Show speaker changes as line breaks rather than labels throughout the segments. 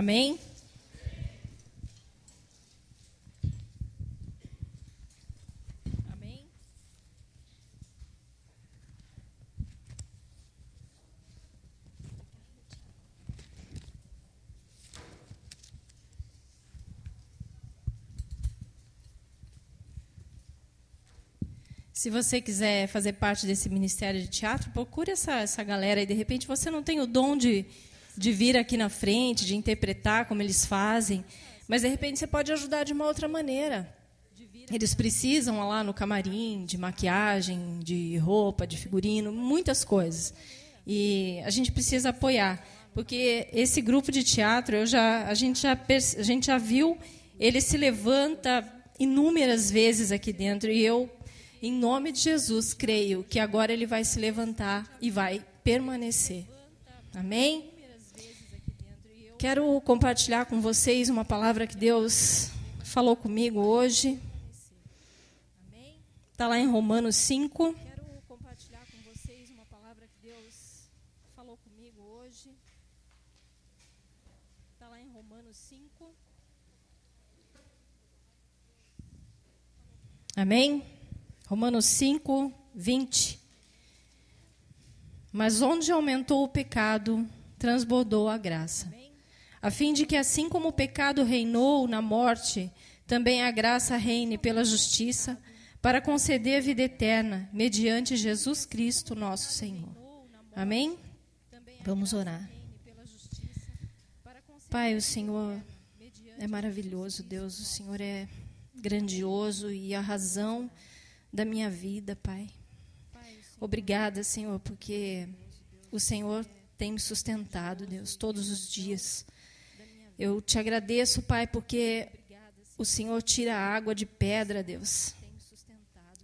Amém? Amém? Se você quiser fazer parte desse ministério de teatro, procure essa, essa galera e de repente você não tem o dom de de vir aqui na frente, de interpretar como eles fazem, mas de repente você pode ajudar de uma outra maneira. Eles precisam lá no camarim de maquiagem, de roupa, de figurino, muitas coisas. E a gente precisa apoiar, porque esse grupo de teatro, eu já, a, gente já, a gente já viu, ele se levanta inúmeras vezes aqui dentro, e eu, em nome de Jesus, creio que agora ele vai se levantar e vai permanecer. Amém? Quero compartilhar com vocês uma palavra que Deus falou comigo hoje. Está lá em Romanos 5. Quero compartilhar com vocês uma palavra que Deus falou comigo hoje. Está lá em Romanos 5. Amém? Romanos 5, 20. Mas onde aumentou o pecado, transbordou a graça a fim de que, assim como o pecado reinou na morte, também a graça reine pela justiça, para conceder a vida eterna, mediante Jesus Cristo, nosso Senhor. Amém? Vamos orar. Pai, o Senhor é maravilhoso, Deus, o Senhor é grandioso e a razão da minha vida, Pai. Obrigada, Senhor, porque o Senhor tem me sustentado, Deus, todos os dias. Eu te agradeço, Pai, porque o Senhor tira a água de pedra, Deus.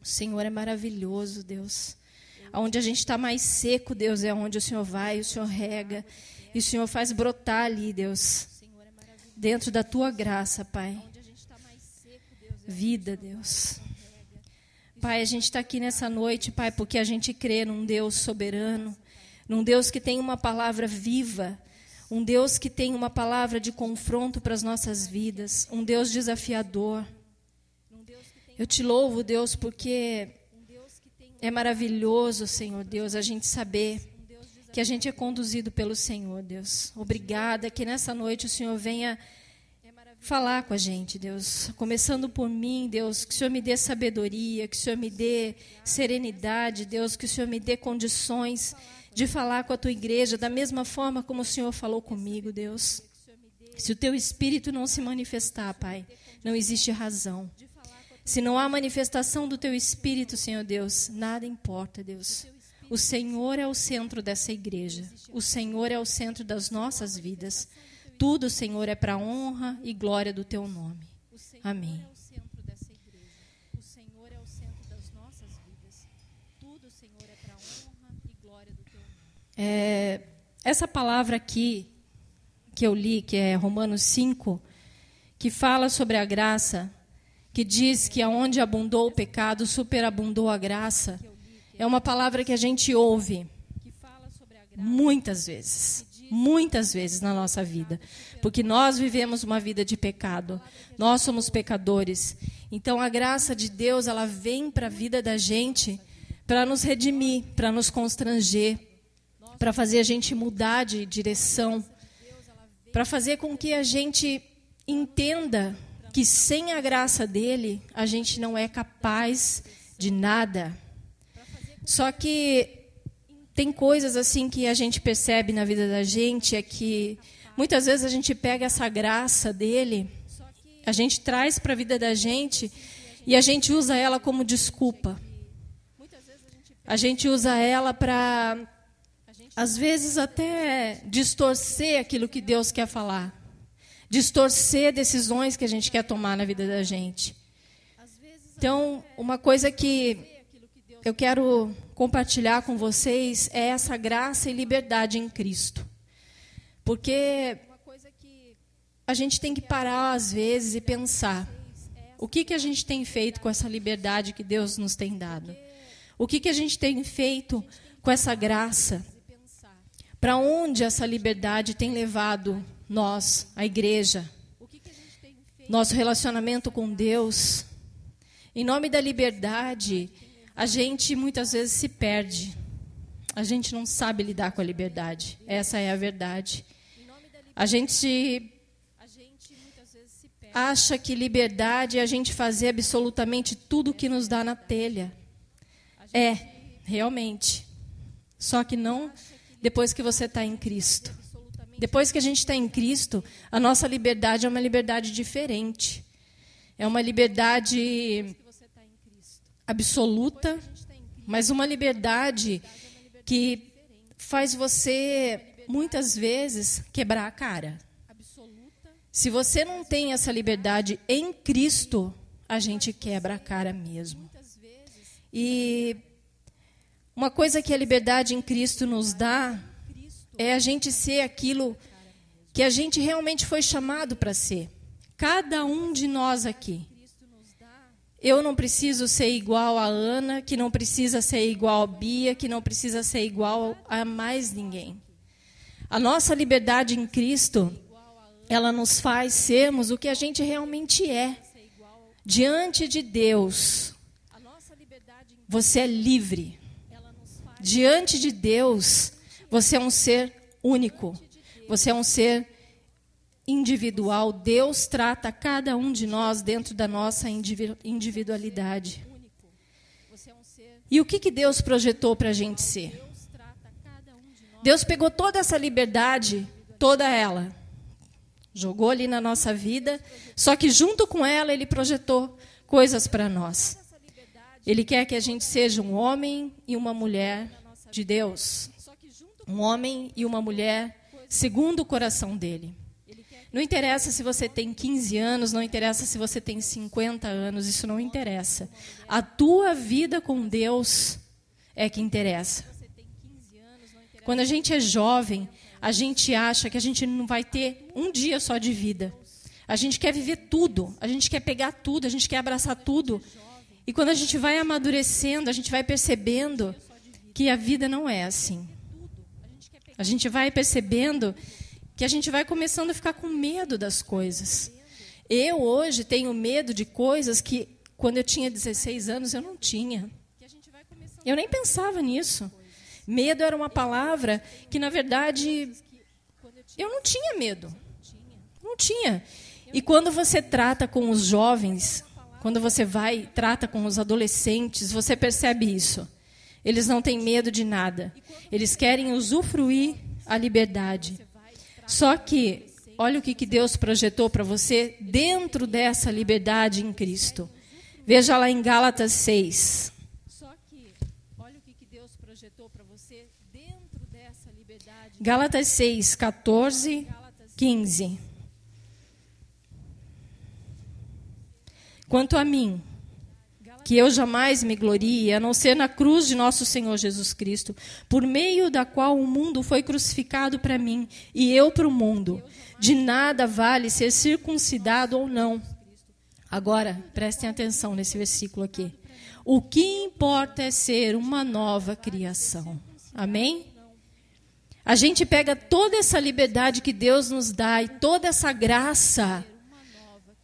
O Senhor é maravilhoso, Deus. Onde a gente está mais seco, Deus, é onde o Senhor vai, o Senhor rega. E o Senhor faz brotar ali, Deus. Dentro da tua graça, Pai. Vida, Deus. Pai, a gente está aqui nessa noite, Pai, porque a gente crê num Deus soberano, num Deus que tem uma palavra viva um Deus que tem uma palavra de confronto para as nossas vidas, um Deus desafiador. Eu te louvo, Deus, porque é maravilhoso, Senhor Deus, a gente saber que a gente é conduzido pelo Senhor, Deus. Obrigada que nessa noite o Senhor venha falar com a gente, Deus. Começando por mim, Deus, que o Senhor me dê sabedoria, que o Senhor me dê serenidade, Deus, que o Senhor me dê condições de falar com a tua igreja da mesma forma como o Senhor falou comigo, Deus. Se o teu espírito não se manifestar, Pai, não existe razão. Se não há manifestação do teu espírito, Senhor Deus, nada importa, Deus. O Senhor é o centro dessa igreja. O Senhor é o centro das nossas vidas. Tudo, Senhor, é para honra e glória do teu nome. Amém. É, essa palavra aqui, que eu li, que é Romanos 5, que fala sobre a graça, que diz que aonde abundou o pecado, superabundou a graça, é uma palavra que a gente ouve muitas vezes, muitas vezes na nossa vida, porque nós vivemos uma vida de pecado, nós somos pecadores. Então a graça de Deus, ela vem para a vida da gente para nos redimir, para nos constranger, para fazer a gente mudar de direção, para fazer com que a gente entenda que sem a graça dele a gente não é capaz de nada. Só que tem coisas assim que a gente percebe na vida da gente é que muitas vezes a gente pega essa graça dele, a gente traz para a vida da gente e a gente usa ela como desculpa. A gente usa ela para às vezes até distorcer aquilo que Deus quer falar, distorcer decisões que a gente quer tomar na vida da gente. Então, uma coisa que eu quero compartilhar com vocês é essa graça e liberdade em Cristo. Porque a gente tem que parar às vezes e pensar: o que, que a gente tem feito com essa liberdade que Deus nos tem dado? O que, que a gente tem feito com essa graça? Para onde essa liberdade tem levado nós, a igreja, nosso relacionamento com Deus. Em nome da liberdade, a gente muitas vezes se perde. A gente não sabe lidar com a liberdade. Essa é a verdade. A gente acha que liberdade é a gente fazer absolutamente tudo o que nos dá na telha. É, realmente. Só que não depois que você está em Cristo. Depois que a gente está em Cristo, a nossa liberdade é uma liberdade diferente. É uma liberdade absoluta, mas uma liberdade que faz você, muitas vezes, quebrar a cara. Se você não tem essa liberdade em Cristo, a gente quebra a cara mesmo. E uma coisa que a liberdade em Cristo nos dá é a gente ser aquilo que a gente realmente foi chamado para ser. Cada um de nós aqui. Eu não preciso ser igual a Ana, que não precisa ser igual a Bia, que não precisa ser igual a mais ninguém. A nossa liberdade em Cristo ela nos faz sermos o que a gente realmente é. Diante de Deus, você é livre. Diante de Deus, você é um ser único. Você é um ser individual. Deus trata cada um de nós dentro da nossa individualidade. E o que, que Deus projetou para a gente ser? Deus pegou toda essa liberdade, toda ela, jogou ali na nossa vida, só que junto com ela ele projetou coisas para nós. Ele quer que a gente seja um homem e uma mulher de Deus. Um homem e uma mulher segundo o coração dele. Não interessa se você tem 15 anos, não interessa se você tem 50 anos, isso não interessa. A tua vida com Deus é que interessa. Quando a gente é jovem, a gente acha que a gente não vai ter um dia só de vida. A gente quer viver tudo, a gente quer pegar tudo, a gente quer abraçar tudo. E quando a gente vai amadurecendo, a gente vai percebendo que a vida não é assim. A gente vai percebendo que a gente vai começando a ficar com medo das coisas. Eu hoje tenho medo de coisas que quando eu tinha 16 anos eu não tinha. Eu nem pensava nisso. Medo era uma palavra que, na verdade, eu não tinha medo. Não tinha. E quando você trata com os jovens, quando você vai trata com os adolescentes, você percebe isso. Eles não têm medo de nada. Eles querem usufruir a liberdade. Só que, olha o que, que Deus projetou para você dentro dessa liberdade em Cristo. Veja lá em Gálatas 6. Gálatas 6, 14, 15. Quanto a mim, que eu jamais me glorie, a não ser na cruz de nosso Senhor Jesus Cristo, por meio da qual o mundo foi crucificado para mim e eu para o mundo. De nada vale ser circuncidado ou não. Agora, prestem atenção nesse versículo aqui. O que importa é ser uma nova criação. Amém? A gente pega toda essa liberdade que Deus nos dá e toda essa graça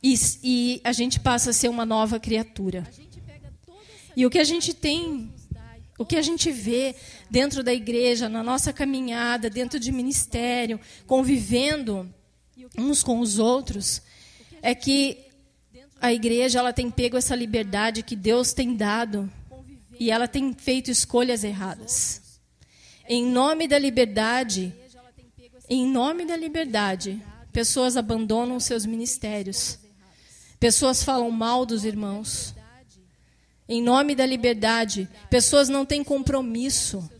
e, e a gente passa a ser uma nova criatura. E o que a gente tem, o que a gente vê dentro da igreja, na nossa caminhada, dentro de ministério, convivendo uns com os outros, é que a igreja ela tem pego essa liberdade que Deus tem dado e ela tem feito escolhas erradas. Em nome da liberdade, em nome da liberdade, pessoas abandonam seus ministérios. Pessoas falam mal dos irmãos. Em nome da liberdade, pessoas não têm compromisso.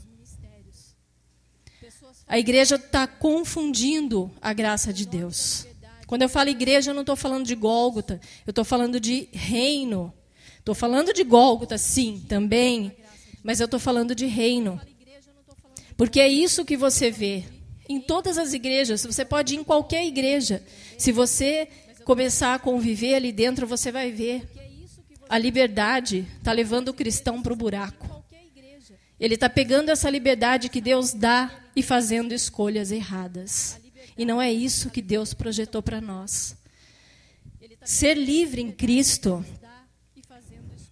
A igreja está confundindo a graça de Deus. Quando eu falo igreja, eu não estou falando de Gólgota, eu estou falando de reino. Estou falando de Gólgota, sim, também, mas eu estou falando de reino. Porque é isso que você vê em todas as igrejas. Você pode ir em qualquer igreja. Se você começar a conviver ali dentro, você vai ver. A liberdade está levando o cristão para o buraco. Ele está pegando essa liberdade que Deus dá e fazendo escolhas erradas. E não é isso que Deus projetou para nós. Ser livre em Cristo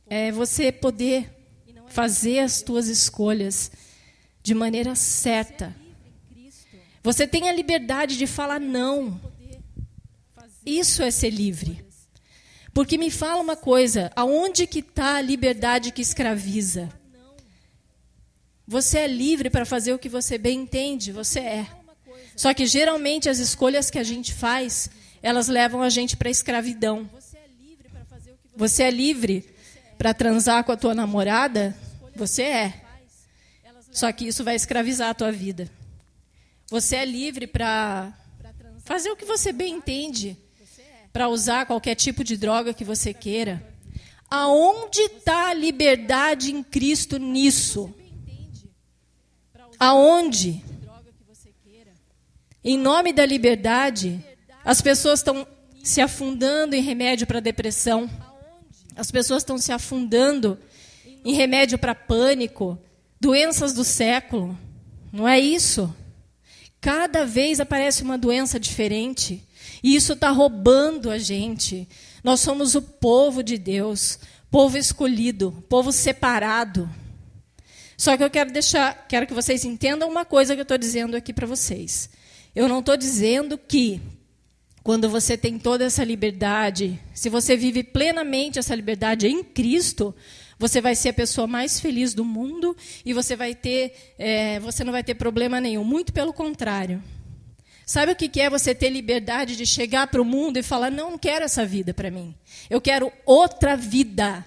é você poder fazer as tuas escolhas de maneira certa. Você tem a liberdade de falar não. Isso é ser livre. Porque me fala uma coisa, aonde que está a liberdade que escraviza? Você é livre para fazer o que você bem entende, você é. Só que geralmente as escolhas que a gente faz, elas levam a gente para a escravidão. Você é livre para transar com a tua namorada? Você é. Só que isso vai escravizar a tua vida. Você é livre para fazer o que você bem entende para usar qualquer tipo de droga que você queira. Aonde está a liberdade em Cristo nisso? Aonde? Em nome da liberdade, as pessoas estão se afundando em remédio para depressão. As pessoas estão se afundando em remédio para pânico, doenças do século. Não é isso? Cada vez aparece uma doença diferente. E isso está roubando a gente. Nós somos o povo de Deus, povo escolhido, povo separado. Só que eu quero deixar, quero que vocês entendam uma coisa que eu estou dizendo aqui para vocês. Eu não estou dizendo que quando você tem toda essa liberdade, se você vive plenamente essa liberdade em Cristo, você vai ser a pessoa mais feliz do mundo e você vai ter, é, você não vai ter problema nenhum. Muito pelo contrário. Sabe o que é você ter liberdade de chegar para o mundo e falar: não, não quero essa vida para mim. Eu quero outra vida.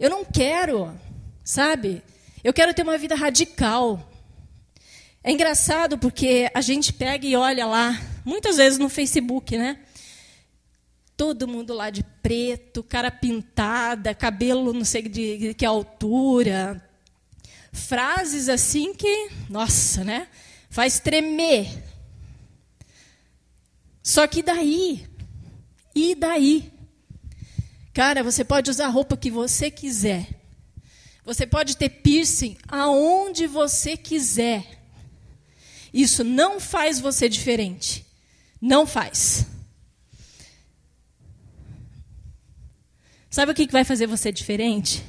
Eu não quero, sabe? Eu quero ter uma vida radical. É engraçado porque a gente pega e olha lá, muitas vezes no Facebook, né? Todo mundo lá de preto, cara pintada, cabelo não sei de que altura. Frases assim que, nossa, né? Faz tremer só que daí? E daí? Cara, você pode usar a roupa que você quiser. Você pode ter piercing aonde você quiser. Isso não faz você diferente. Não faz. Sabe o que vai fazer você diferente?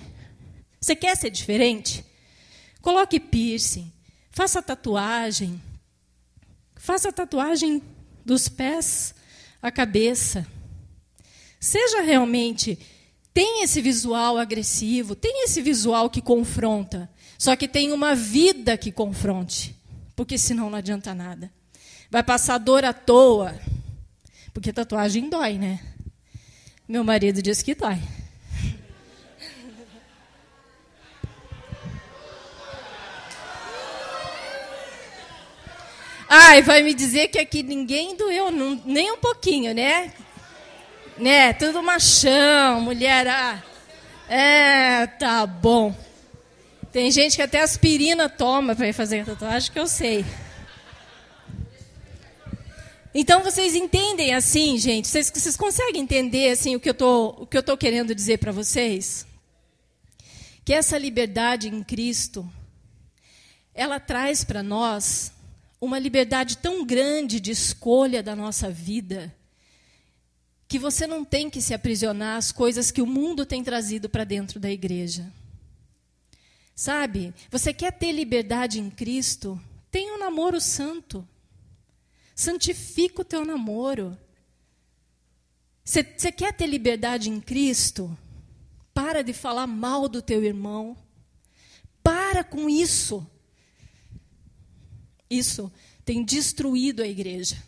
Você quer ser diferente? Coloque piercing, faça tatuagem. Faça tatuagem dos pés à cabeça. Seja realmente tem esse visual agressivo, tem esse visual que confronta, só que tem uma vida que confronte, porque senão não adianta nada. Vai passar dor à toa, porque tatuagem dói, né? Meu marido diz que dói. Ai, vai me dizer que aqui ninguém doeu nem um pouquinho, né? Né? Tudo machão, mulher. Ah, é, tá bom. Tem gente que até aspirina toma para fazer tatuagem, que eu sei. Então vocês entendem assim, gente? Vocês, vocês conseguem entender assim o que eu tô, o que eu tô querendo dizer para vocês? Que essa liberdade em Cristo, ela traz para nós uma liberdade tão grande de escolha da nossa vida, que você não tem que se aprisionar às coisas que o mundo tem trazido para dentro da igreja. Sabe? Você quer ter liberdade em Cristo? Tenha um namoro santo. Santifica o teu namoro. Você quer ter liberdade em Cristo? Para de falar mal do teu irmão. Para com isso. Isso tem destruído a igreja.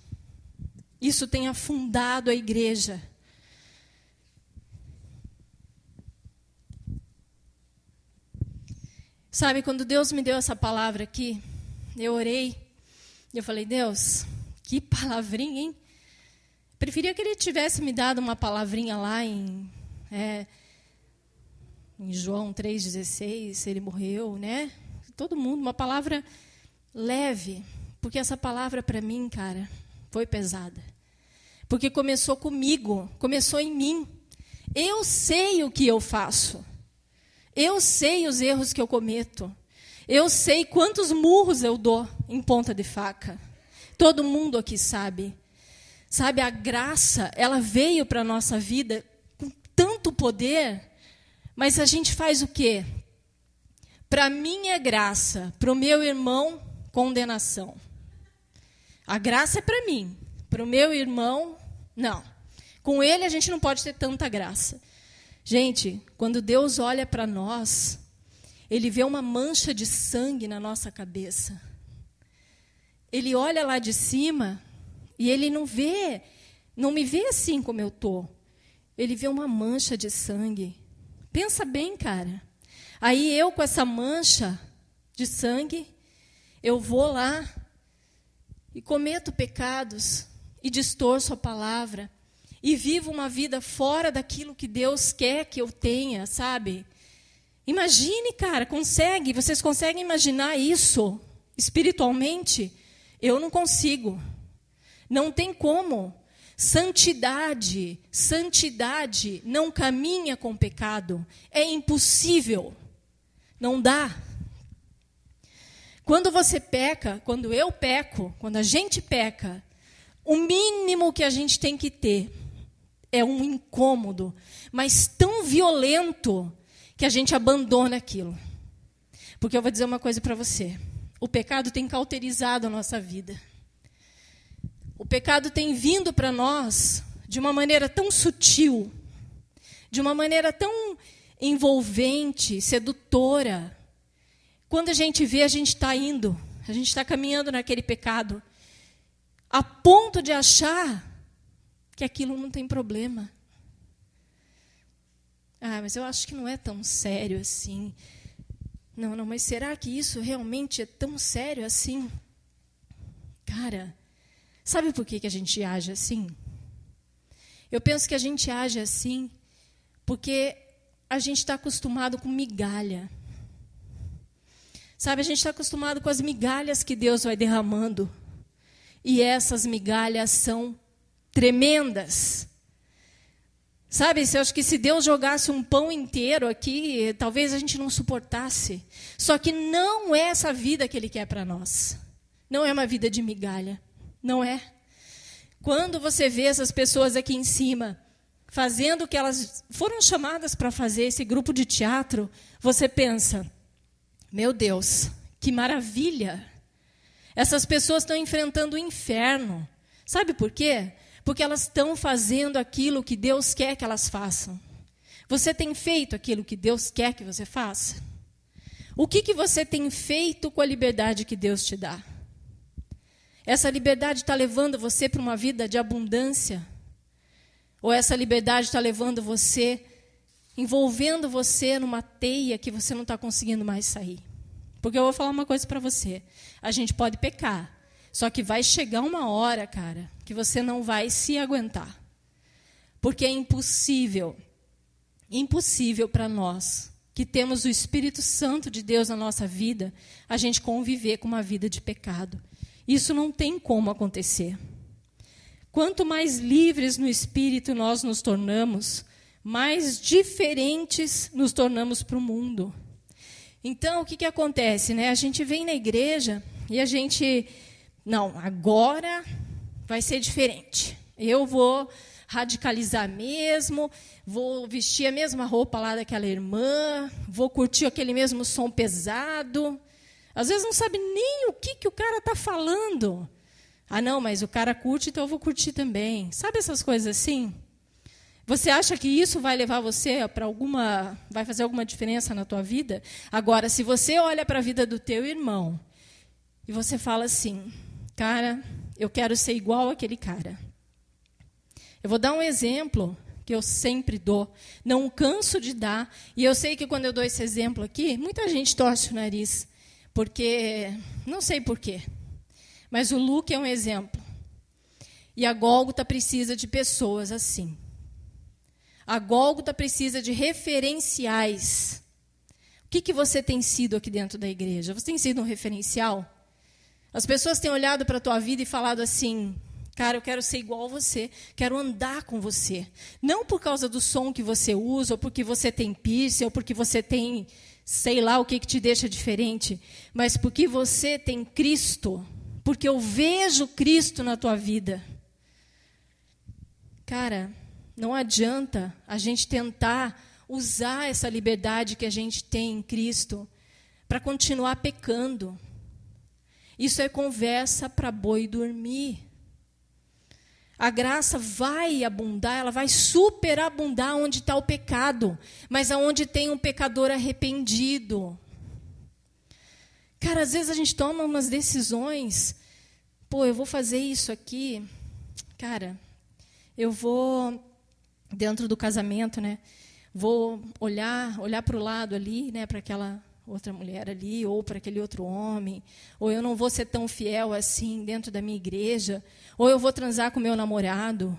Isso tem afundado a igreja. Sabe, quando Deus me deu essa palavra aqui, eu orei e eu falei: Deus, que palavrinha, hein? Preferia que ele tivesse me dado uma palavrinha lá em, é, em João 3,16, ele morreu, né? Todo mundo, uma palavra leve, porque essa palavra para mim, cara, foi pesada. Porque começou comigo, começou em mim. Eu sei o que eu faço. Eu sei os erros que eu cometo. Eu sei quantos murros eu dou em ponta de faca. Todo mundo aqui sabe. Sabe, a graça, ela veio para a nossa vida com tanto poder, mas a gente faz o quê? Para é graça, para o meu irmão, condenação. A graça é para mim, para o meu irmão, não. Com ele a gente não pode ter tanta graça. Gente, quando Deus olha para nós, ele vê uma mancha de sangue na nossa cabeça. Ele olha lá de cima e ele não vê, não me vê assim como eu tô. Ele vê uma mancha de sangue. Pensa bem, cara. Aí eu com essa mancha de sangue, eu vou lá e cometo pecados e distorço a palavra e vivo uma vida fora daquilo que Deus quer que eu tenha, sabe? Imagine, cara, consegue? Vocês conseguem imaginar isso espiritualmente? Eu não consigo. Não tem como. Santidade, santidade não caminha com pecado. É impossível. Não dá. Quando você peca, quando eu peco, quando a gente peca, o mínimo que a gente tem que ter é um incômodo, mas tão violento que a gente abandona aquilo. Porque eu vou dizer uma coisa para você: o pecado tem cauterizado a nossa vida. O pecado tem vindo para nós de uma maneira tão sutil, de uma maneira tão envolvente, sedutora. Quando a gente vê, a gente está indo, a gente está caminhando naquele pecado, a ponto de achar que aquilo não tem problema. Ah, mas eu acho que não é tão sério assim. Não, não, mas será que isso realmente é tão sério assim? Cara, sabe por que, que a gente age assim? Eu penso que a gente age assim porque a gente está acostumado com migalha. Sabe, a gente está acostumado com as migalhas que Deus vai derramando. E essas migalhas são tremendas. Sabe, eu acho que se Deus jogasse um pão inteiro aqui, talvez a gente não suportasse. Só que não é essa vida que Ele quer para nós. Não é uma vida de migalha. Não é. Quando você vê essas pessoas aqui em cima fazendo o que elas foram chamadas para fazer, esse grupo de teatro, você pensa: meu Deus, que maravilha! Essas pessoas estão enfrentando o inferno. Sabe por quê? Porque elas estão fazendo aquilo que Deus quer que elas façam. Você tem feito aquilo que Deus quer que você faça? O que, que você tem feito com a liberdade que Deus te dá? Essa liberdade está levando você para uma vida de abundância? Ou essa liberdade está levando você, envolvendo você numa teia que você não está conseguindo mais sair? Porque eu vou falar uma coisa para você: a gente pode pecar, só que vai chegar uma hora, cara, que você não vai se aguentar. Porque é impossível, impossível para nós, que temos o Espírito Santo de Deus na nossa vida, a gente conviver com uma vida de pecado. Isso não tem como acontecer. Quanto mais livres no espírito nós nos tornamos, mais diferentes nos tornamos para o mundo. Então, o que, que acontece? Né? A gente vem na igreja e a gente não, agora vai ser diferente. Eu vou radicalizar mesmo, vou vestir a mesma roupa lá daquela irmã, vou curtir aquele mesmo som pesado. Às vezes não sabe nem o que, que o cara está falando. Ah, não, mas o cara curte, então eu vou curtir também. Sabe essas coisas assim? Você acha que isso vai levar você para alguma, vai fazer alguma diferença na tua vida? Agora, se você olha para a vida do teu irmão e você fala assim: Cara, eu quero ser igual aquele cara. Eu vou dar um exemplo que eu sempre dou, não canso de dar, e eu sei que quando eu dou esse exemplo aqui, muita gente torce o nariz, porque não sei porquê, mas o Luke é um exemplo. E a Gólgota precisa de pessoas assim. A Gólgota precisa de referenciais. O que, que você tem sido aqui dentro da igreja? Você tem sido um referencial? As pessoas têm olhado para a tua vida e falado assim: Cara, eu quero ser igual a você, quero andar com você. Não por causa do som que você usa, ou porque você tem piercing, ou porque você tem, sei lá, o que, que te deixa diferente, mas porque você tem Cristo, porque eu vejo Cristo na tua vida. Cara, não adianta a gente tentar usar essa liberdade que a gente tem em Cristo para continuar pecando. Isso é conversa para boi dormir. A graça vai abundar, ela vai superabundar onde está o pecado, mas aonde tem um pecador arrependido. Cara, às vezes a gente toma umas decisões, pô, eu vou fazer isso aqui, cara, eu vou dentro do casamento, né? Vou olhar, olhar para o lado ali, né, para aquela outra mulher ali, ou para aquele outro homem, ou eu não vou ser tão fiel assim dentro da minha igreja, ou eu vou transar com meu namorado,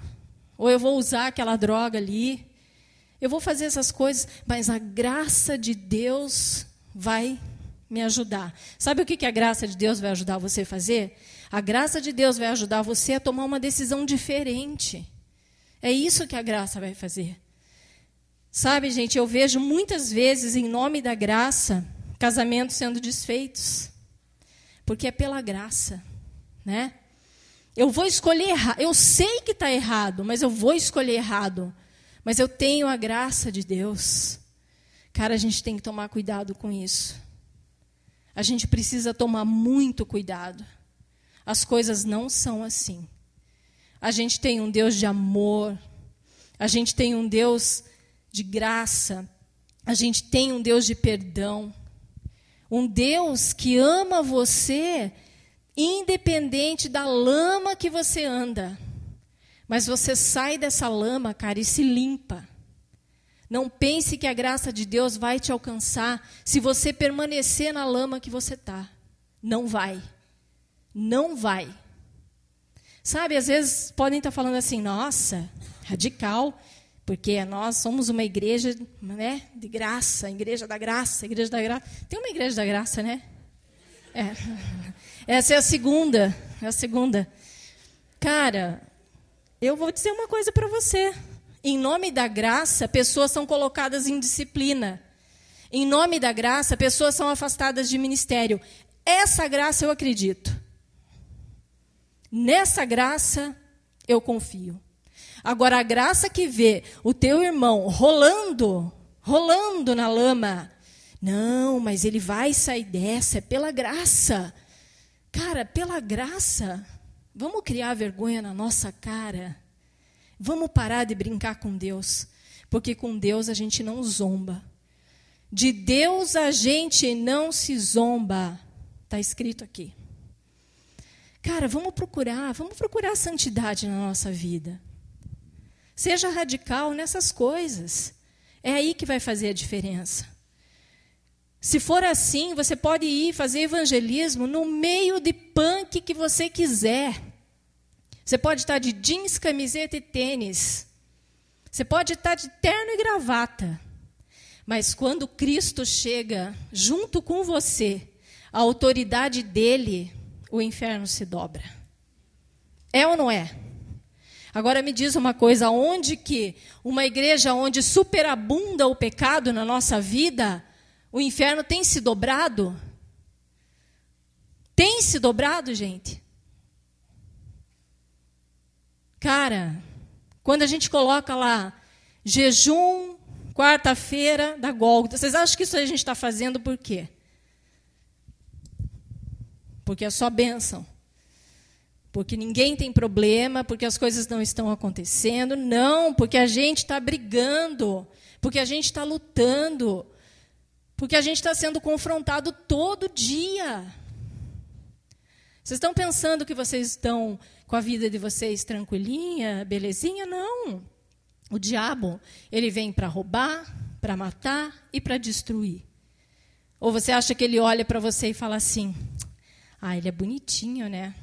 ou eu vou usar aquela droga ali. Eu vou fazer essas coisas, mas a graça de Deus vai me ajudar. Sabe o que, que a graça de Deus vai ajudar você a fazer? A graça de Deus vai ajudar você a tomar uma decisão diferente. É isso que a graça vai fazer. Sabe, gente, eu vejo muitas vezes, em nome da graça, casamentos sendo desfeitos. Porque é pela graça, né? Eu vou escolher errado. Eu sei que está errado, mas eu vou escolher errado. Mas eu tenho a graça de Deus. Cara, a gente tem que tomar cuidado com isso. A gente precisa tomar muito cuidado. As coisas não são assim. A gente tem um Deus de amor. A gente tem um Deus de graça. A gente tem um Deus de perdão. Um Deus que ama você, independente da lama que você anda. Mas você sai dessa lama, cara, e se limpa. Não pense que a graça de Deus vai te alcançar se você permanecer na lama que você está. Não vai. Não vai. Sabe, às vezes podem estar falando assim, nossa, radical. Porque nós somos uma igreja né, de graça, igreja da graça, igreja da graça. Tem uma igreja da graça, né? É. Essa é a segunda, é a segunda. Cara, eu vou dizer uma coisa para você. Em nome da graça, pessoas são colocadas em disciplina. Em nome da graça, pessoas são afastadas de ministério. Essa graça eu acredito. Nessa graça eu confio. Agora, a graça que vê o teu irmão rolando, rolando na lama, não, mas ele vai sair dessa, é pela graça. Cara, pela graça, vamos criar vergonha na nossa cara. Vamos parar de brincar com Deus, porque com Deus a gente não zomba. De Deus a gente não se zomba. Está escrito aqui. Cara, vamos procurar, vamos procurar santidade na nossa vida. Seja radical nessas coisas. É aí que vai fazer a diferença. Se for assim, você pode ir fazer evangelismo no meio de punk que você quiser. Você pode estar de jeans, camiseta e tênis. Você pode estar de terno e gravata. Mas quando Cristo chega junto com você, a autoridade dele, o inferno se dobra. É ou não é? Agora me diz uma coisa, onde que uma igreja onde superabunda o pecado na nossa vida, o inferno tem se dobrado? Tem se dobrado, gente? Cara, quando a gente coloca lá jejum, quarta-feira da Gólgota, vocês acham que isso a gente está fazendo por quê? Porque é só bênção porque ninguém tem problema, porque as coisas não estão acontecendo. Não, porque a gente está brigando, porque a gente está lutando, porque a gente está sendo confrontado todo dia. Vocês estão pensando que vocês estão com a vida de vocês tranquilinha, belezinha? Não. O diabo, ele vem para roubar, para matar e para destruir. Ou você acha que ele olha para você e fala assim: "Ah, ele é bonitinho, né?"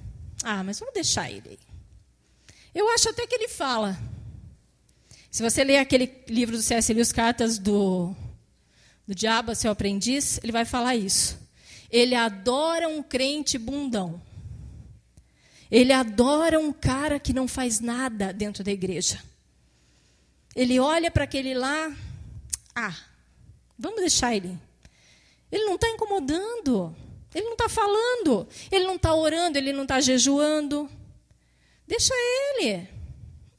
Ah, mas vamos deixar ele aí. Eu acho até que ele fala. Se você ler aquele livro do C.S. Lewis, Cartas do, do Diabo, seu aprendiz, ele vai falar isso. Ele adora um crente bundão. Ele adora um cara que não faz nada dentro da igreja. Ele olha para aquele lá, ah, vamos deixar ele. Ele não está incomodando. Ele não está falando, ele não está orando, ele não está jejuando. Deixa ele.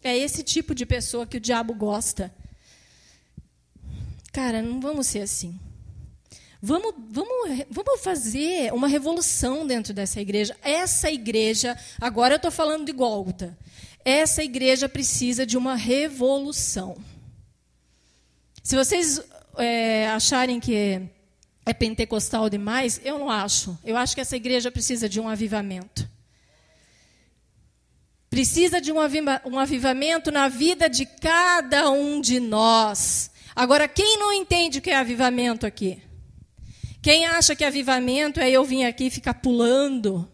É esse tipo de pessoa que o diabo gosta. Cara, não vamos ser assim. Vamos, vamos, vamos fazer uma revolução dentro dessa igreja. Essa igreja, agora eu estou falando de Gólgota, essa igreja precisa de uma revolução. Se vocês é, acharem que é pentecostal demais, eu não acho. Eu acho que essa igreja precisa de um avivamento. Precisa de um, aviva um avivamento na vida de cada um de nós. Agora, quem não entende o que é avivamento aqui? Quem acha que avivamento é eu vir aqui ficar pulando,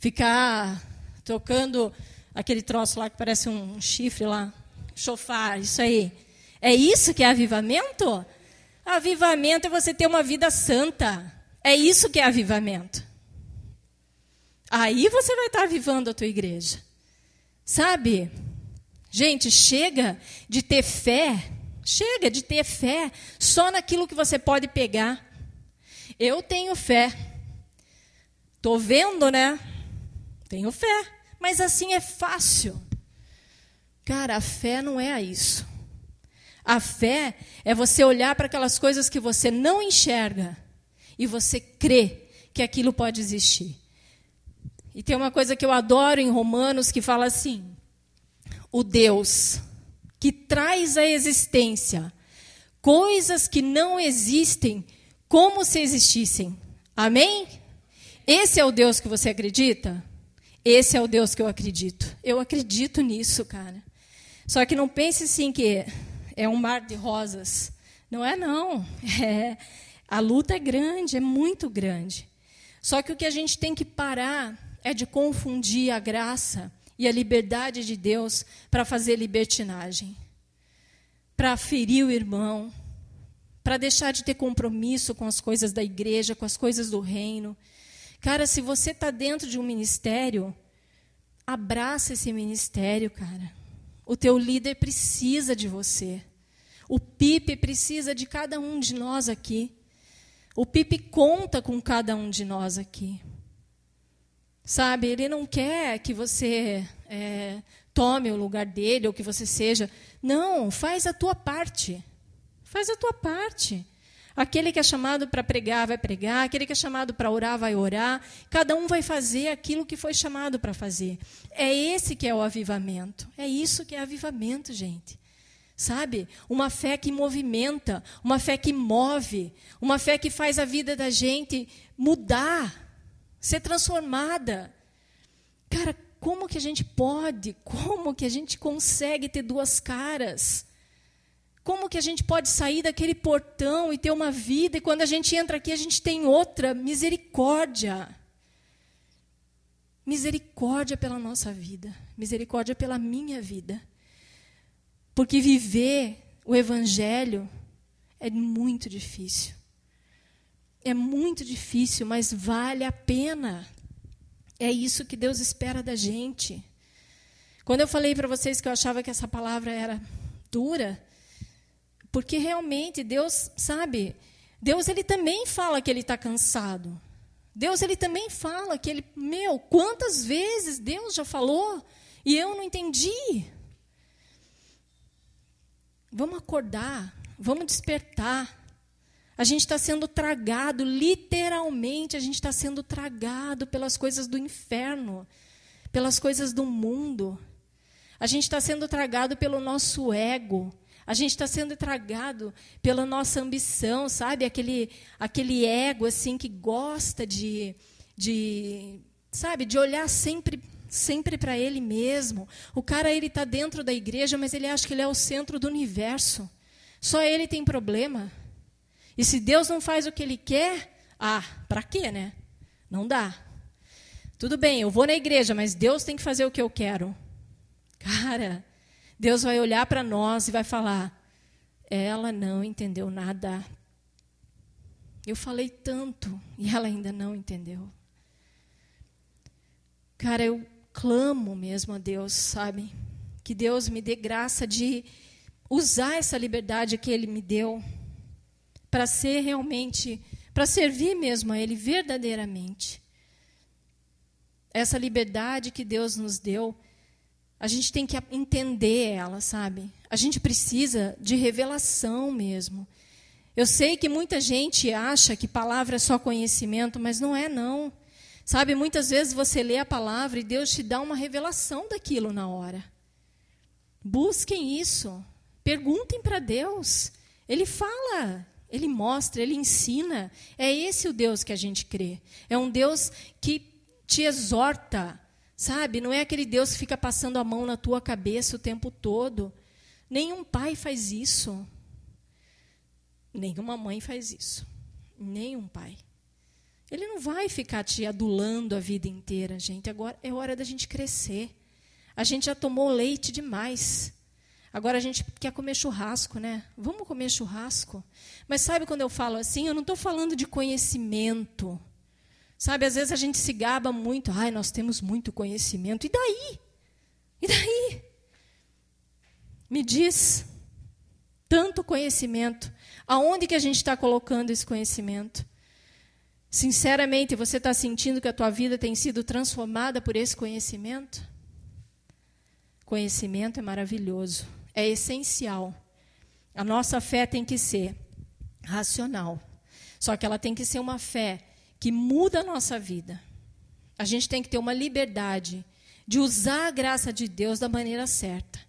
ficar tocando aquele troço lá que parece um chifre lá, chofar, isso aí. É isso que é avivamento? Avivamento é você ter uma vida santa. É isso que é avivamento. Aí você vai estar avivando a tua igreja. Sabe? Gente, chega de ter fé Chega de ter fé só naquilo que você pode pegar. Eu tenho fé. Estou vendo, né? Tenho fé. Mas assim é fácil. Cara, a fé não é isso. A fé é você olhar para aquelas coisas que você não enxerga e você crê que aquilo pode existir. E tem uma coisa que eu adoro em Romanos que fala assim: o Deus que traz à existência coisas que não existem como se existissem. Amém? Esse é o Deus que você acredita? Esse é o Deus que eu acredito. Eu acredito nisso, cara. Só que não pense assim que é um mar de rosas. Não é não. É, a luta é grande, é muito grande. Só que o que a gente tem que parar é de confundir a graça e a liberdade de Deus para fazer libertinagem, para ferir o irmão, para deixar de ter compromisso com as coisas da igreja, com as coisas do reino. Cara, se você está dentro de um ministério, abraça esse ministério, cara. O teu líder precisa de você. O Pipe precisa de cada um de nós aqui. O Pipe conta com cada um de nós aqui. Sabe, ele não quer que você é, tome o lugar dele ou que você seja. Não, faz a tua parte. Faz a tua parte. Aquele que é chamado para pregar vai pregar, aquele que é chamado para orar vai orar. Cada um vai fazer aquilo que foi chamado para fazer. É esse que é o avivamento. É isso que é avivamento, gente. Sabe? Uma fé que movimenta, uma fé que move, uma fé que faz a vida da gente mudar ser transformada. Cara, como que a gente pode? Como que a gente consegue ter duas caras? Como que a gente pode sair daquele portão e ter uma vida e quando a gente entra aqui a gente tem outra? Misericórdia. Misericórdia pela nossa vida, misericórdia pela minha vida. Porque viver o evangelho é muito difícil. É muito difícil, mas vale a pena. É isso que Deus espera da gente. Quando eu falei para vocês que eu achava que essa palavra era dura, porque realmente Deus, sabe, Deus ele também fala que ele está cansado. Deus ele também fala que ele, meu, quantas vezes Deus já falou e eu não entendi. Vamos acordar, vamos despertar. A gente está sendo tragado, literalmente, a gente está sendo tragado pelas coisas do inferno, pelas coisas do mundo. A gente está sendo tragado pelo nosso ego. A gente está sendo tragado pela nossa ambição, sabe? Aquele, aquele ego assim que gosta de, de, sabe, de olhar sempre sempre para ele mesmo. O cara ele está dentro da igreja, mas ele acha que ele é o centro do universo. Só ele tem problema. E se Deus não faz o que Ele quer, ah, para quê, né? Não dá. Tudo bem, eu vou na igreja, mas Deus tem que fazer o que eu quero. Cara, Deus vai olhar para nós e vai falar: ela não entendeu nada. Eu falei tanto e ela ainda não entendeu. Cara, eu clamo mesmo a Deus, sabe? Que Deus me dê graça de usar essa liberdade que Ele me deu para ser realmente, para servir mesmo a Ele verdadeiramente. Essa liberdade que Deus nos deu, a gente tem que entender ela, sabe? A gente precisa de revelação mesmo. Eu sei que muita gente acha que palavra é só conhecimento, mas não é não. Sabe, muitas vezes você lê a palavra e Deus te dá uma revelação daquilo na hora. Busquem isso. Perguntem para Deus. Ele fala, ele mostra, ele ensina. É esse o Deus que a gente crê. É um Deus que te exorta, sabe? Não é aquele Deus que fica passando a mão na tua cabeça o tempo todo. Nenhum pai faz isso. Nenhuma mãe faz isso. Nenhum pai. Ele não vai ficar te adulando a vida inteira, gente. Agora é hora da gente crescer. A gente já tomou leite demais. Agora a gente quer comer churrasco, né? Vamos comer churrasco. Mas sabe quando eu falo assim, eu não estou falando de conhecimento. Sabe, às vezes a gente se gaba muito. Ai, nós temos muito conhecimento. E daí? E daí? Me diz. Tanto conhecimento. Aonde que a gente está colocando esse conhecimento? Sinceramente, você está sentindo que a tua vida tem sido transformada por esse conhecimento? Conhecimento é maravilhoso é essencial. A nossa fé tem que ser racional. Só que ela tem que ser uma fé que muda a nossa vida. A gente tem que ter uma liberdade de usar a graça de Deus da maneira certa.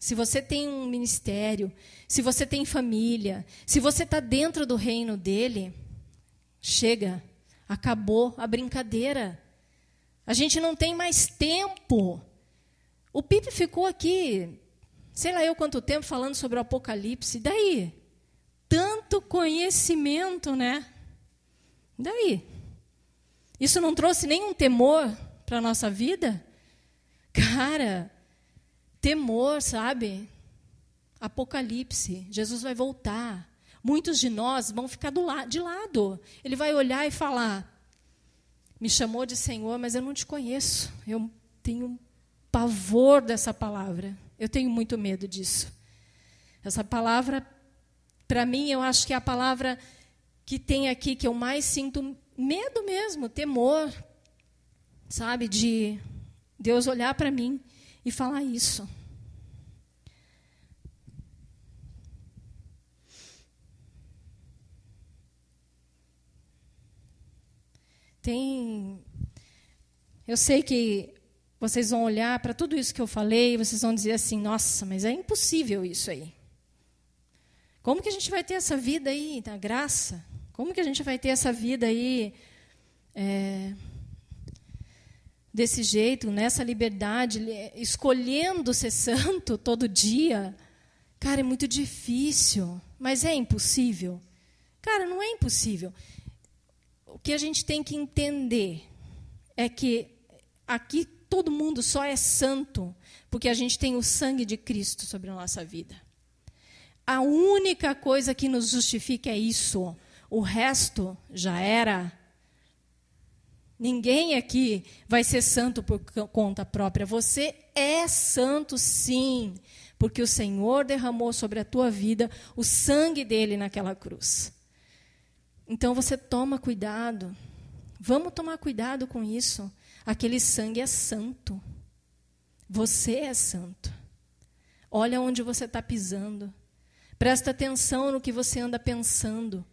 Se você tem um ministério, se você tem família, se você está dentro do reino dele, chega, acabou a brincadeira. A gente não tem mais tempo o Pipe ficou aqui, sei lá eu quanto tempo, falando sobre o Apocalipse. E daí? Tanto conhecimento, né? E daí? Isso não trouxe nenhum temor para a nossa vida? Cara, temor, sabe? Apocalipse, Jesus vai voltar. Muitos de nós vão ficar la de lado. Ele vai olhar e falar: Me chamou de Senhor, mas eu não te conheço. Eu tenho pavor dessa palavra. Eu tenho muito medo disso. Essa palavra, para mim, eu acho que é a palavra que tem aqui que eu mais sinto medo mesmo, temor, sabe, de Deus olhar para mim e falar isso. Tem. Eu sei que vocês vão olhar para tudo isso que eu falei e vocês vão dizer assim: nossa, mas é impossível isso aí. Como que a gente vai ter essa vida aí na graça? Como que a gente vai ter essa vida aí é, desse jeito, nessa liberdade, escolhendo ser santo todo dia? Cara, é muito difícil, mas é impossível. Cara, não é impossível. O que a gente tem que entender é que aqui todo mundo só é santo porque a gente tem o sangue de Cristo sobre a nossa vida. A única coisa que nos justifica é isso. O resto já era. Ninguém aqui vai ser santo por conta própria. Você é santo, sim, porque o Senhor derramou sobre a tua vida o sangue dele naquela cruz. Então você toma cuidado. Vamos tomar cuidado com isso. Aquele sangue é santo. Você é santo. Olha onde você está pisando. Presta atenção no que você anda pensando.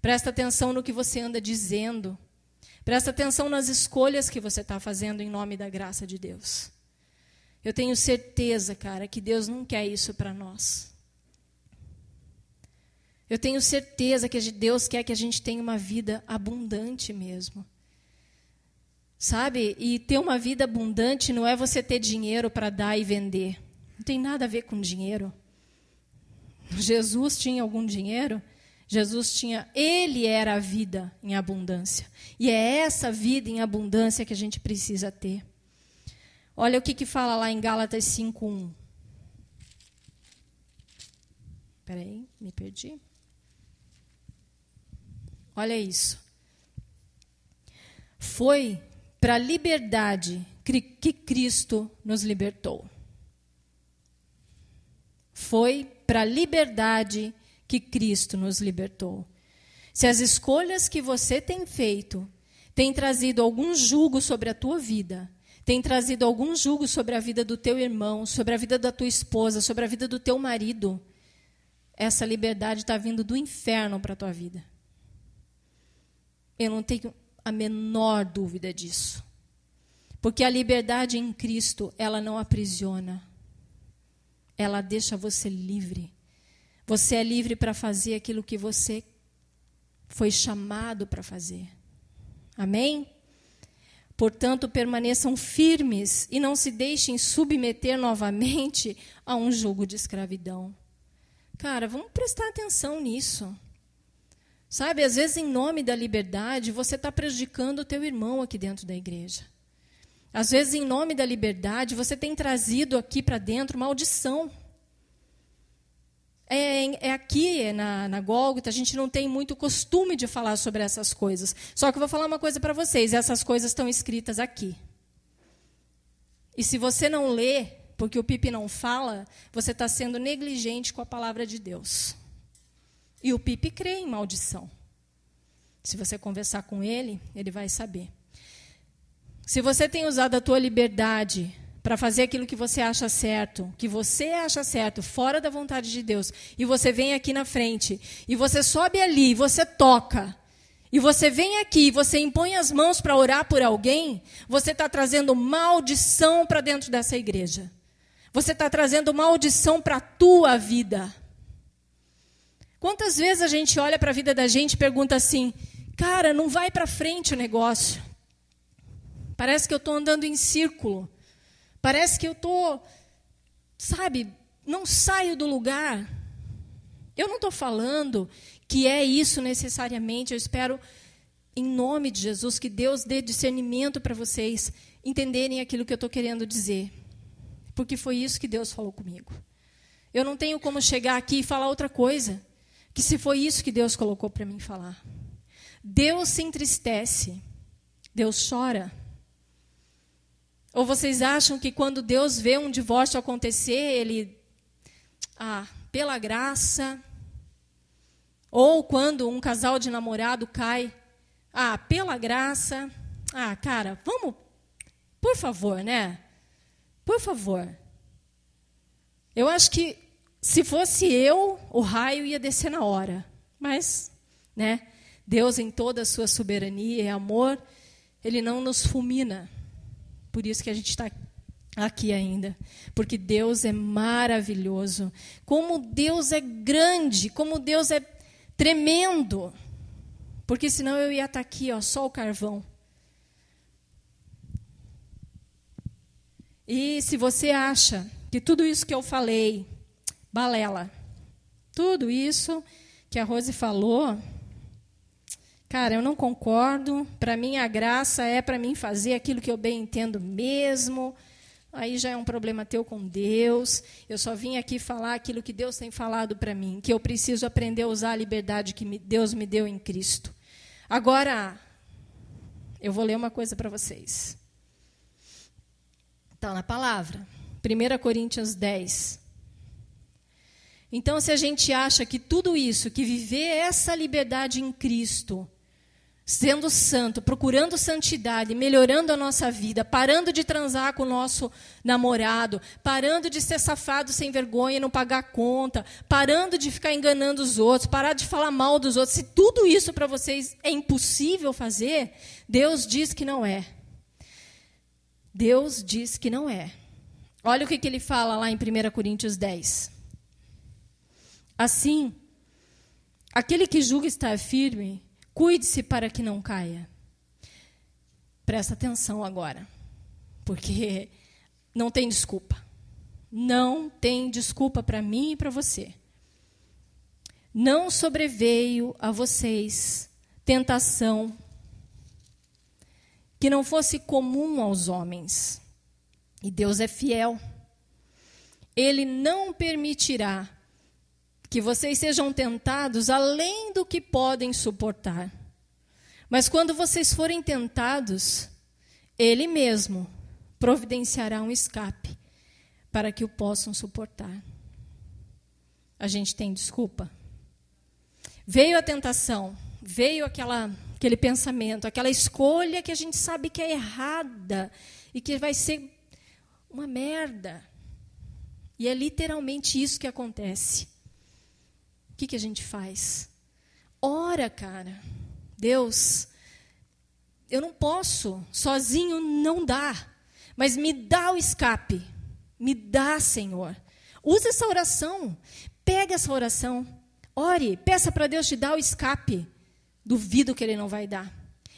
Presta atenção no que você anda dizendo. Presta atenção nas escolhas que você está fazendo em nome da graça de Deus. Eu tenho certeza, cara, que Deus não quer isso para nós. Eu tenho certeza que Deus quer que a gente tenha uma vida abundante mesmo. Sabe? E ter uma vida abundante não é você ter dinheiro para dar e vender. Não tem nada a ver com dinheiro. Jesus tinha algum dinheiro? Jesus tinha, ele era a vida em abundância. E é essa vida em abundância que a gente precisa ter. Olha o que, que fala lá em Gálatas 5:1. Espera aí, me perdi. Olha isso. Foi para a liberdade que Cristo nos libertou. Foi para a liberdade que Cristo nos libertou. Se as escolhas que você tem feito têm trazido algum jugo sobre a tua vida, tem trazido algum jugo sobre a vida do teu irmão, sobre a vida da tua esposa, sobre a vida do teu marido, essa liberdade está vindo do inferno para a tua vida. Eu não tenho a menor dúvida disso. Porque a liberdade em Cristo, ela não aprisiona. Ela deixa você livre. Você é livre para fazer aquilo que você foi chamado para fazer. Amém? Portanto, permaneçam firmes e não se deixem submeter novamente a um jugo de escravidão. Cara, vamos prestar atenção nisso. Sabe, às vezes, em nome da liberdade, você está prejudicando o teu irmão aqui dentro da igreja. Às vezes, em nome da liberdade, você tem trazido aqui para dentro maldição. É, é, aqui é na, na Gólgota, a gente não tem muito costume de falar sobre essas coisas. Só que eu vou falar uma coisa para vocês: essas coisas estão escritas aqui. E se você não lê, porque o Pipe não fala, você está sendo negligente com a palavra de Deus. E o Pipe crê em maldição. Se você conversar com ele, ele vai saber. Se você tem usado a tua liberdade para fazer aquilo que você acha certo, que você acha certo, fora da vontade de Deus, e você vem aqui na frente, e você sobe ali, e você toca, e você vem aqui, e você impõe as mãos para orar por alguém, você está trazendo maldição para dentro dessa igreja. Você está trazendo maldição para a tua vida. Quantas vezes a gente olha para a vida da gente e pergunta assim, cara, não vai para frente o negócio. Parece que eu estou andando em círculo. Parece que eu estou, sabe, não saio do lugar. Eu não estou falando que é isso necessariamente. Eu espero, em nome de Jesus, que Deus dê discernimento para vocês entenderem aquilo que eu estou querendo dizer. Porque foi isso que Deus falou comigo. Eu não tenho como chegar aqui e falar outra coisa. Que se foi isso que Deus colocou para mim falar. Deus se entristece. Deus chora ou vocês acham que quando Deus vê um divórcio acontecer, ele, ah, pela graça, ou quando um casal de namorado cai, ah, pela graça, ah, cara, vamos, por favor, né? Por favor. Eu acho que se fosse eu, o raio ia descer na hora. Mas, né? Deus em toda a sua soberania e amor, ele não nos fulmina. Por isso que a gente está aqui ainda. Porque Deus é maravilhoso. Como Deus é grande, como Deus é tremendo. Porque senão eu ia estar tá aqui, ó, só o carvão. E se você acha que tudo isso que eu falei, balela, tudo isso que a Rose falou, Cara, eu não concordo. Para mim, a graça é para mim fazer aquilo que eu bem entendo mesmo. Aí já é um problema teu com Deus. Eu só vim aqui falar aquilo que Deus tem falado para mim, que eu preciso aprender a usar a liberdade que Deus me deu em Cristo. Agora, eu vou ler uma coisa para vocês. Está na palavra. 1 Coríntios 10. Então, se a gente acha que tudo isso, que viver essa liberdade em Cristo, sendo santo, procurando santidade, melhorando a nossa vida, parando de transar com o nosso namorado, parando de ser safado sem vergonha e não pagar conta, parando de ficar enganando os outros, parar de falar mal dos outros. Se tudo isso para vocês é impossível fazer, Deus diz que não é. Deus diz que não é. Olha o que, que ele fala lá em 1 Coríntios 10. Assim, aquele que julga estar firme, Cuide-se para que não caia. Presta atenção agora, porque não tem desculpa. Não tem desculpa para mim e para você. Não sobreveio a vocês tentação que não fosse comum aos homens. E Deus é fiel. Ele não permitirá que vocês sejam tentados além do que podem suportar. Mas quando vocês forem tentados, Ele mesmo providenciará um escape para que o possam suportar. A gente tem desculpa? Veio a tentação, veio aquela, aquele pensamento, aquela escolha que a gente sabe que é errada e que vai ser uma merda. E é literalmente isso que acontece. O que, que a gente faz? Ora, cara. Deus, eu não posso, sozinho não dá. Mas me dá o escape. Me dá, Senhor. Use essa oração. Pega essa oração. Ore, peça para Deus te dar o escape. Duvido que Ele não vai dar.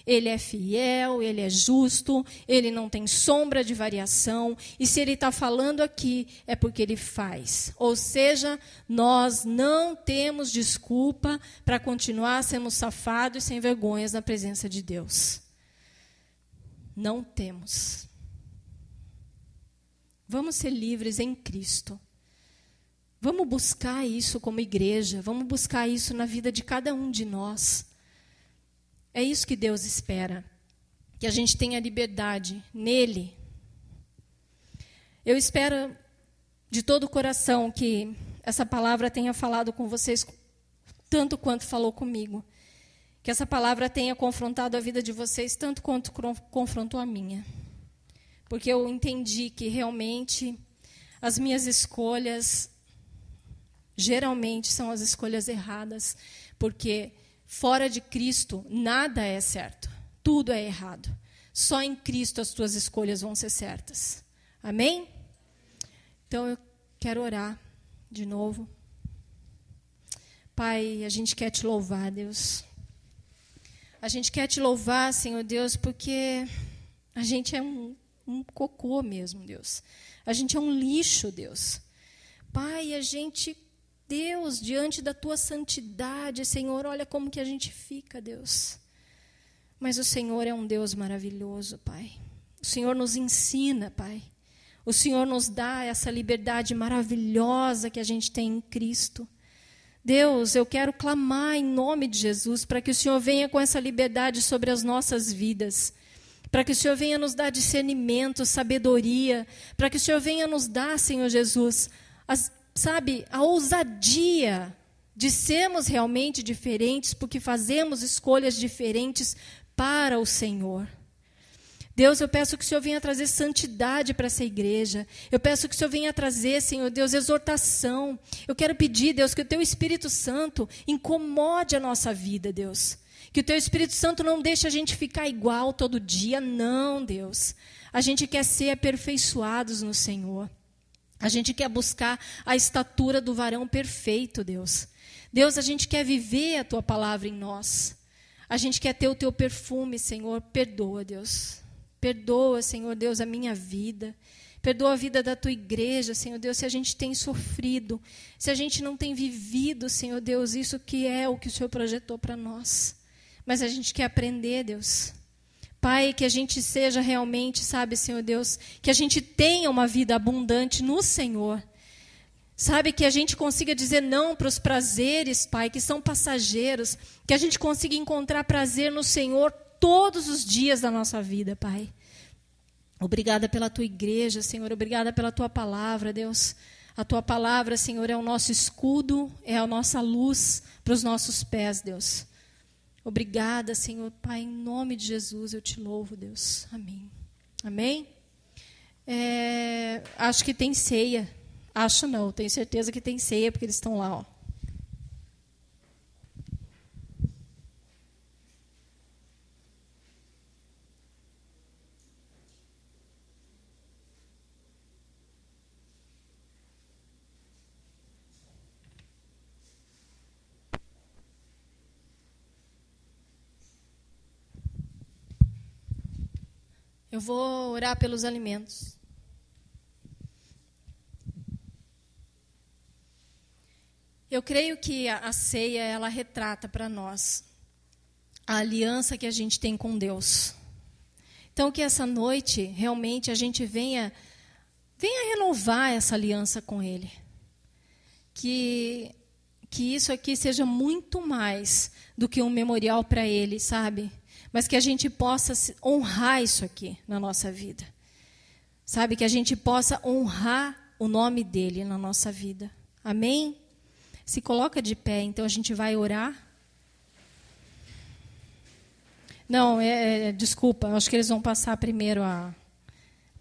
Ele é fiel, ele é justo, ele não tem sombra de variação. E se ele está falando aqui, é porque ele faz. Ou seja, nós não temos desculpa para continuar sendo safados e sem vergonhas na presença de Deus. Não temos. Vamos ser livres em Cristo. Vamos buscar isso como igreja, vamos buscar isso na vida de cada um de nós. É isso que Deus espera. Que a gente tenha liberdade nele. Eu espero de todo o coração que essa palavra tenha falado com vocês tanto quanto falou comigo. Que essa palavra tenha confrontado a vida de vocês tanto quanto confrontou a minha. Porque eu entendi que realmente as minhas escolhas geralmente são as escolhas erradas, porque Fora de Cristo, nada é certo. Tudo é errado. Só em Cristo as tuas escolhas vão ser certas. Amém? Então eu quero orar de novo. Pai, a gente quer te louvar, Deus. A gente quer te louvar, Senhor Deus, porque a gente é um, um cocô mesmo, Deus. A gente é um lixo, Deus. Pai, a gente Deus, diante da tua santidade, Senhor, olha como que a gente fica, Deus. Mas o Senhor é um Deus maravilhoso, Pai. O Senhor nos ensina, Pai. O Senhor nos dá essa liberdade maravilhosa que a gente tem em Cristo. Deus, eu quero clamar em nome de Jesus para que o Senhor venha com essa liberdade sobre as nossas vidas. Para que o Senhor venha nos dar discernimento, sabedoria. Para que o Senhor venha nos dar, Senhor Jesus, as sabe, a ousadia de sermos realmente diferentes, porque fazemos escolhas diferentes para o Senhor. Deus, eu peço que o Senhor venha trazer santidade para essa igreja. Eu peço que o Senhor venha trazer, Senhor Deus, exortação. Eu quero pedir, Deus, que o Teu Espírito Santo incomode a nossa vida, Deus. Que o Teu Espírito Santo não deixe a gente ficar igual todo dia, não, Deus. A gente quer ser aperfeiçoados no Senhor. A gente quer buscar a estatura do varão perfeito, Deus. Deus, a gente quer viver a tua palavra em nós. A gente quer ter o teu perfume, Senhor. Perdoa, Deus. Perdoa, Senhor Deus, a minha vida. Perdoa a vida da tua igreja, Senhor Deus, se a gente tem sofrido, se a gente não tem vivido, Senhor Deus, isso que é o que o Senhor projetou para nós. Mas a gente quer aprender, Deus. Pai, que a gente seja realmente, sabe, Senhor Deus, que a gente tenha uma vida abundante no Senhor. Sabe, que a gente consiga dizer não para os prazeres, Pai, que são passageiros, que a gente consiga encontrar prazer no Senhor todos os dias da nossa vida, Pai. Obrigada pela tua igreja, Senhor, obrigada pela tua palavra, Deus. A tua palavra, Senhor, é o nosso escudo, é a nossa luz para os nossos pés, Deus. Obrigada, Senhor Pai, em nome de Jesus eu te louvo, Deus. Amém. Amém? É, acho que tem ceia. Acho não, tenho certeza que tem ceia, porque eles estão lá, ó. Eu vou orar pelos alimentos. Eu creio que a, ceia ela retrata para nós a aliança que a gente tem com Deus. Então que essa noite realmente a gente venha venha renovar essa aliança com ele. Que que isso aqui seja muito mais do que um memorial para ele, sabe? mas que a gente possa honrar isso aqui na nossa vida. Sabe? Que a gente possa honrar o nome dele na nossa vida. Amém? Se coloca de pé, então a gente vai orar. Não, é, é, é desculpa, acho que eles vão passar primeiro a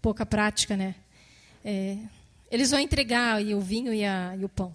pouca prática, né? É, eles vão entregar o vinho e, a, e o pão.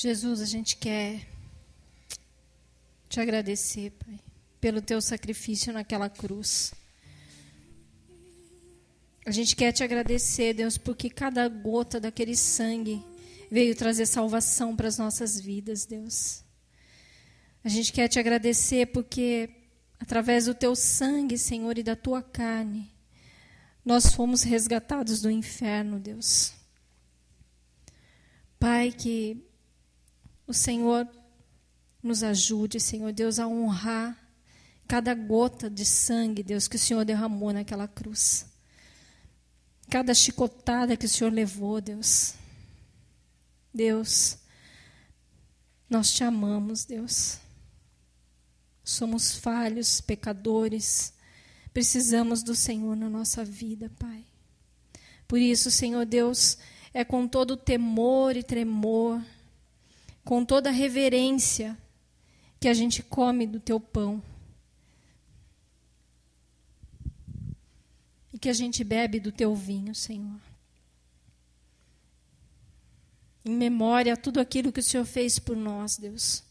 Jesus, a gente quer te agradecer, Pai, pelo teu sacrifício naquela cruz. A gente quer te agradecer, Deus, porque cada gota daquele sangue veio trazer salvação para as nossas vidas, Deus. A gente quer te agradecer porque, através do teu sangue, Senhor, e da tua carne, nós fomos resgatados do inferno, Deus. Pai, que o Senhor nos ajude, Senhor Deus, a honrar cada gota de sangue, Deus, que o Senhor derramou naquela cruz. Cada chicotada que o Senhor levou, Deus. Deus, nós te amamos, Deus. Somos falhos, pecadores Precisamos do Senhor na nossa vida, Pai. Por isso, Senhor Deus, é com todo temor e tremor, com toda reverência, que a gente come do teu pão. E que a gente bebe do teu vinho, Senhor. Em memória a tudo aquilo que o Senhor fez por nós, Deus.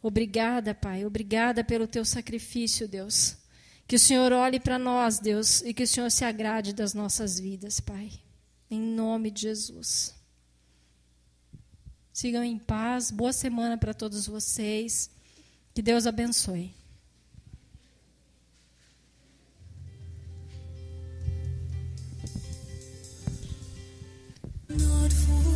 Obrigada, Pai. Obrigada pelo teu sacrifício, Deus. Que o Senhor olhe para nós, Deus, e que o Senhor se agrade das nossas vidas, Pai. Em nome de Jesus. Sigam em paz. Boa semana para todos vocês. Que Deus abençoe. For